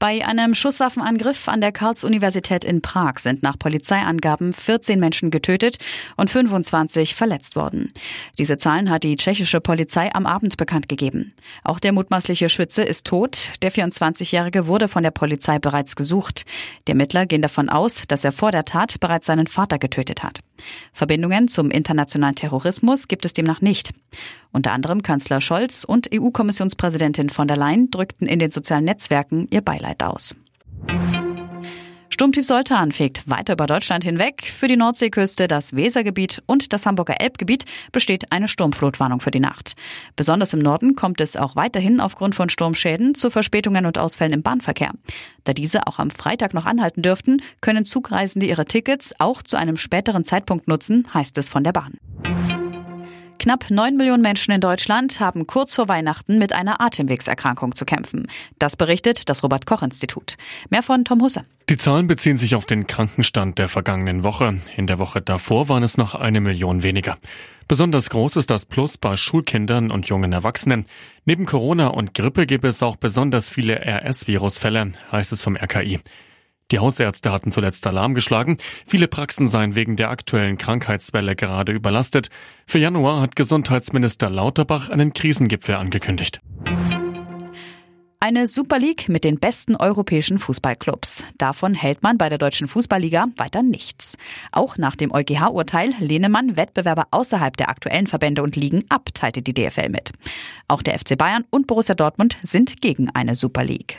Bei einem Schusswaffenangriff an der Karls-Universität in Prag sind nach Polizeiangaben 14 Menschen getötet und 25 verletzt worden. Diese Zahlen hat die tschechische Polizei am Abend bekannt gegeben. Auch der mutmaßliche Schütze ist tot. Der 24-Jährige wurde von der Polizei bereits gesucht. Die Ermittler gehen davon aus, dass er vor der Tat bereits seinen Vater getötet hat. Verbindungen zum internationalen Terrorismus gibt es demnach nicht. Unter anderem Kanzler Scholz und EU-Kommissionspräsidentin von der Leyen drückten in den sozialen Netzwerken ihr Beileid aus. Sturmtief Soltan fegt weiter über Deutschland hinweg. Für die Nordseeküste, das Wesergebiet und das Hamburger Elbgebiet besteht eine Sturmflutwarnung für die Nacht. Besonders im Norden kommt es auch weiterhin aufgrund von Sturmschäden zu Verspätungen und Ausfällen im Bahnverkehr. Da diese auch am Freitag noch anhalten dürften, können Zugreisende ihre Tickets auch zu einem späteren Zeitpunkt nutzen, heißt es von der Bahn. Knapp neun Millionen Menschen in Deutschland haben kurz vor Weihnachten mit einer Atemwegserkrankung zu kämpfen. Das berichtet das Robert Koch Institut. Mehr von Tom Husse. Die Zahlen beziehen sich auf den Krankenstand der vergangenen Woche. In der Woche davor waren es noch eine Million weniger. Besonders groß ist das Plus bei Schulkindern und jungen Erwachsenen. Neben Corona und Grippe gibt es auch besonders viele RS-Virusfälle, heißt es vom RKI. Die Hausärzte hatten zuletzt Alarm geschlagen. Viele Praxen seien wegen der aktuellen Krankheitswelle gerade überlastet. Für Januar hat Gesundheitsminister Lauterbach einen Krisengipfel angekündigt. Eine Super League mit den besten europäischen Fußballclubs. Davon hält man bei der Deutschen Fußballliga weiter nichts. Auch nach dem EuGH-Urteil lehne man Wettbewerber außerhalb der aktuellen Verbände und Ligen ab, teilte die DFL mit. Auch der FC Bayern und Borussia Dortmund sind gegen eine Super League.